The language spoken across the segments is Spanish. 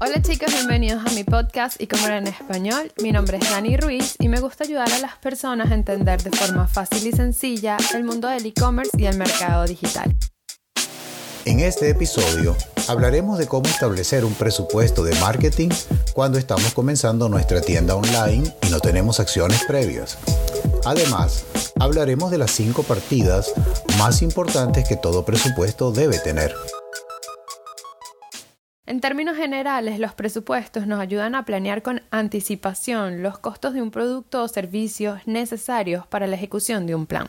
Hola chicos, bienvenidos a mi podcast y como era en español. Mi nombre es Dani Ruiz y me gusta ayudar a las personas a entender de forma fácil y sencilla el mundo del e-commerce y el mercado digital. En este episodio hablaremos de cómo establecer un presupuesto de marketing cuando estamos comenzando nuestra tienda online y no tenemos acciones previas. Además, hablaremos de las cinco partidas más importantes que todo presupuesto debe tener. En términos generales, los presupuestos nos ayudan a planear con anticipación los costos de un producto o servicios necesarios para la ejecución de un plan.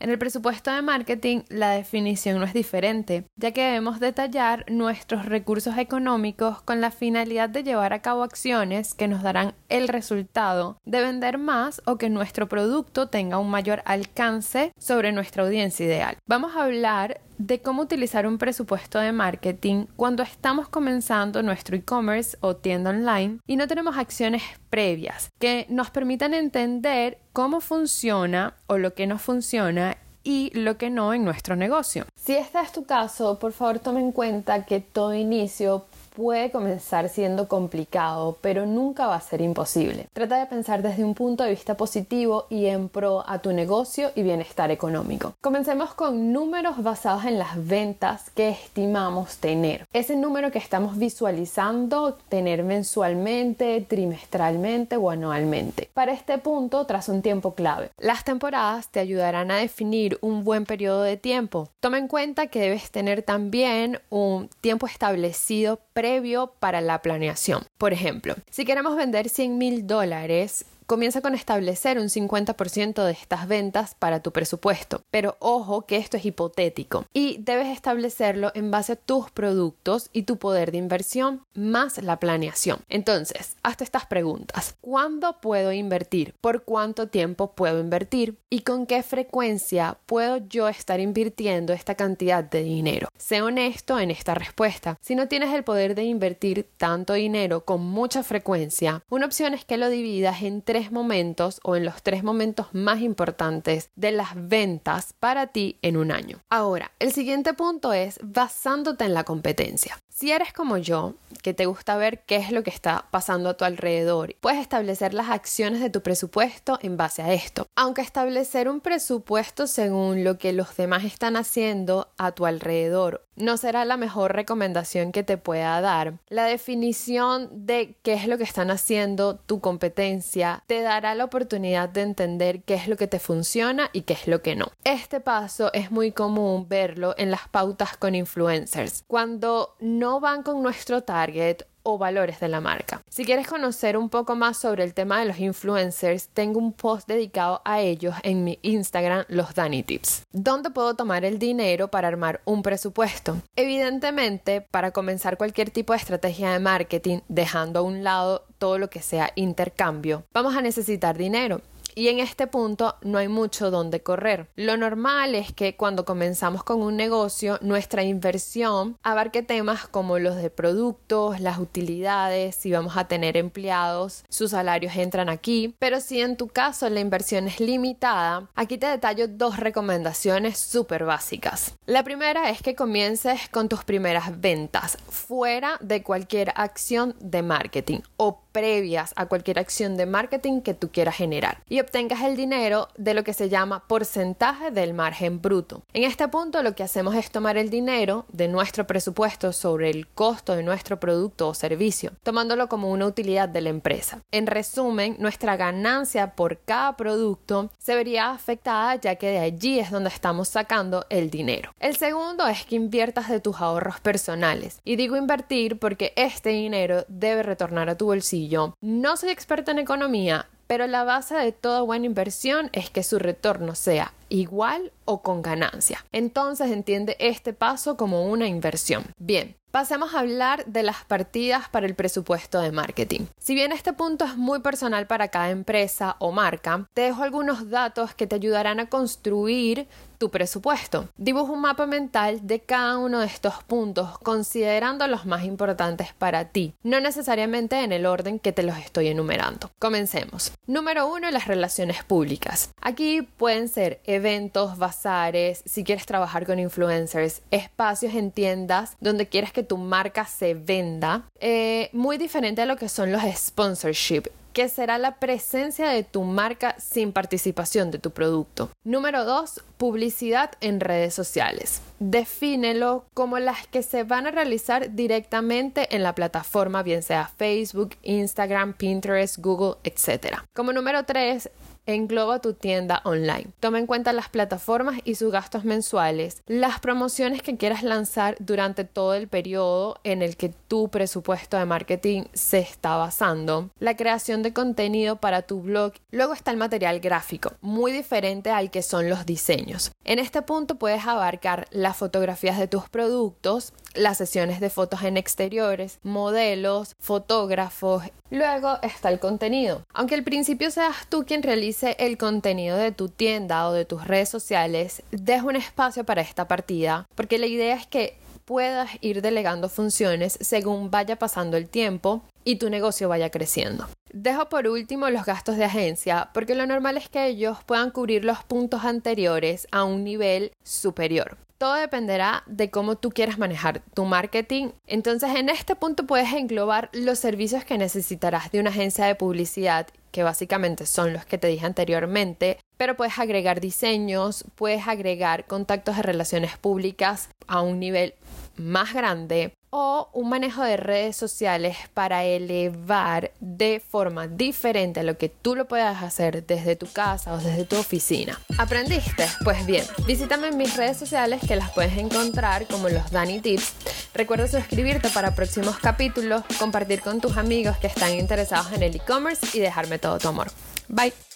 En el presupuesto de marketing la definición no es diferente, ya que debemos detallar nuestros recursos económicos con la finalidad de llevar a cabo acciones que nos darán el resultado de vender más o que nuestro producto tenga un mayor alcance sobre nuestra audiencia ideal. Vamos a hablar de cómo utilizar un presupuesto de marketing cuando estamos comenzando nuestro e-commerce o tienda online y no tenemos acciones previas que nos permitan entender cómo funciona o lo que no funciona y lo que no en nuestro negocio. Si este es tu caso, por favor tome en cuenta que todo inicio puede comenzar siendo complicado, pero nunca va a ser imposible. Trata de pensar desde un punto de vista positivo y en pro a tu negocio y bienestar económico. Comencemos con números basados en las ventas que estimamos tener. Ese número que estamos visualizando tener mensualmente, trimestralmente o anualmente. Para este punto, tras un tiempo clave. Las temporadas te ayudarán a definir un buen periodo de tiempo. Toma en cuenta que debes tener también un tiempo establecido previo para la planeación. Por ejemplo, si queremos vender 100 mil dólares, Comienza con establecer un 50% de estas ventas para tu presupuesto, pero ojo que esto es hipotético y debes establecerlo en base a tus productos y tu poder de inversión más la planeación. Entonces, hazte estas preguntas. ¿Cuándo puedo invertir? ¿Por cuánto tiempo puedo invertir? ¿Y con qué frecuencia puedo yo estar invirtiendo esta cantidad de dinero? Sé honesto en esta respuesta. Si no tienes el poder de invertir tanto dinero con mucha frecuencia, una opción es que lo dividas en tres momentos o en los tres momentos más importantes de las ventas para ti en un año. Ahora, el siguiente punto es basándote en la competencia. Si eres como yo, que te gusta ver qué es lo que está pasando a tu alrededor, puedes establecer las acciones de tu presupuesto en base a esto. Aunque establecer un presupuesto según lo que los demás están haciendo a tu alrededor no será la mejor recomendación que te pueda dar, la definición de qué es lo que están haciendo tu competencia te dará la oportunidad de entender qué es lo que te funciona y qué es lo que no. Este paso es muy común verlo en las pautas con influencers. Cuando no van con nuestro target o valores de la marca. Si quieres conocer un poco más sobre el tema de los influencers, tengo un post dedicado a ellos en mi Instagram, los Dani Tips. ¿Dónde puedo tomar el dinero para armar un presupuesto? Evidentemente, para comenzar cualquier tipo de estrategia de marketing, dejando a un lado todo lo que sea intercambio, vamos a necesitar dinero y en este punto no hay mucho donde correr. Lo normal es que cuando comenzamos con un negocio, nuestra inversión abarque temas como los de productos, las utilidades, si vamos a tener empleados, sus salarios entran aquí. Pero si en tu caso la inversión es limitada, aquí te detallo dos recomendaciones súper básicas. La primera es que comiences con tus primeras ventas fuera de cualquier acción de marketing o previas a cualquier acción de marketing que tú quieras generar y obtengas el dinero de lo que se llama porcentaje del margen bruto. En este punto lo que hacemos es tomar el dinero de nuestro presupuesto sobre el costo de nuestro producto o servicio, tomándolo como una utilidad de la empresa. En resumen, nuestra ganancia por cada producto se vería afectada ya que de allí es donde estamos sacando el dinero. El segundo es que inviertas de tus ahorros personales. Y digo invertir porque este dinero debe retornar a tu bolsillo No soy experta en economía, pero la base de toda buena inversión es que su retorno sea igual o con ganancia. Entonces entiende este paso como una inversión. Bien, Pasemos a hablar de las partidas para el presupuesto de marketing. Si bien este punto es muy personal para cada empresa o marca, te dejo algunos datos que te ayudarán a construir tu presupuesto. Dibuja un mapa mental de cada uno de estos puntos considerando los más importantes para ti, no necesariamente en el orden que te los estoy enumerando. Comencemos. Número uno, las relaciones públicas. Aquí pueden ser eventos, bazares, si quieres trabajar con influencers, espacios en tiendas donde quieres que tu marca se venda. Eh, muy diferente a lo que son los sponsorship que será la presencia de tu marca sin participación de tu producto. Número 2. Publicidad en redes sociales. Defínelo como las que se van a realizar directamente en la plataforma, bien sea Facebook, Instagram, Pinterest, Google, etc. Como número 3, engloba tu tienda online. Toma en cuenta las plataformas y sus gastos mensuales, las promociones que quieras lanzar durante todo el periodo en el que tu presupuesto de marketing se está basando, la creación de contenido para tu blog. Luego está el material gráfico, muy diferente al que son los diseños. En este punto puedes abarcar las fotografías de tus productos, las sesiones de fotos en exteriores, modelos, fotógrafos. Luego está el contenido. Aunque al principio seas tú quien realice el contenido de tu tienda o de tus redes sociales, deja un espacio para esta partida, porque la idea es que puedas ir delegando funciones según vaya pasando el tiempo y tu negocio vaya creciendo. Dejo por último los gastos de agencia porque lo normal es que ellos puedan cubrir los puntos anteriores a un nivel superior. Todo dependerá de cómo tú quieras manejar tu marketing. Entonces en este punto puedes englobar los servicios que necesitarás de una agencia de publicidad, que básicamente son los que te dije anteriormente, pero puedes agregar diseños, puedes agregar contactos de relaciones públicas a un nivel más grande o un manejo de redes sociales para elevar de forma diferente a lo que tú lo puedas hacer desde tu casa o desde tu oficina. ¿Aprendiste? Pues bien, visítame en mis redes sociales que las puedes encontrar como los Dani Tips. Recuerda suscribirte para próximos capítulos, compartir con tus amigos que están interesados en el e-commerce y dejarme todo tu amor. Bye.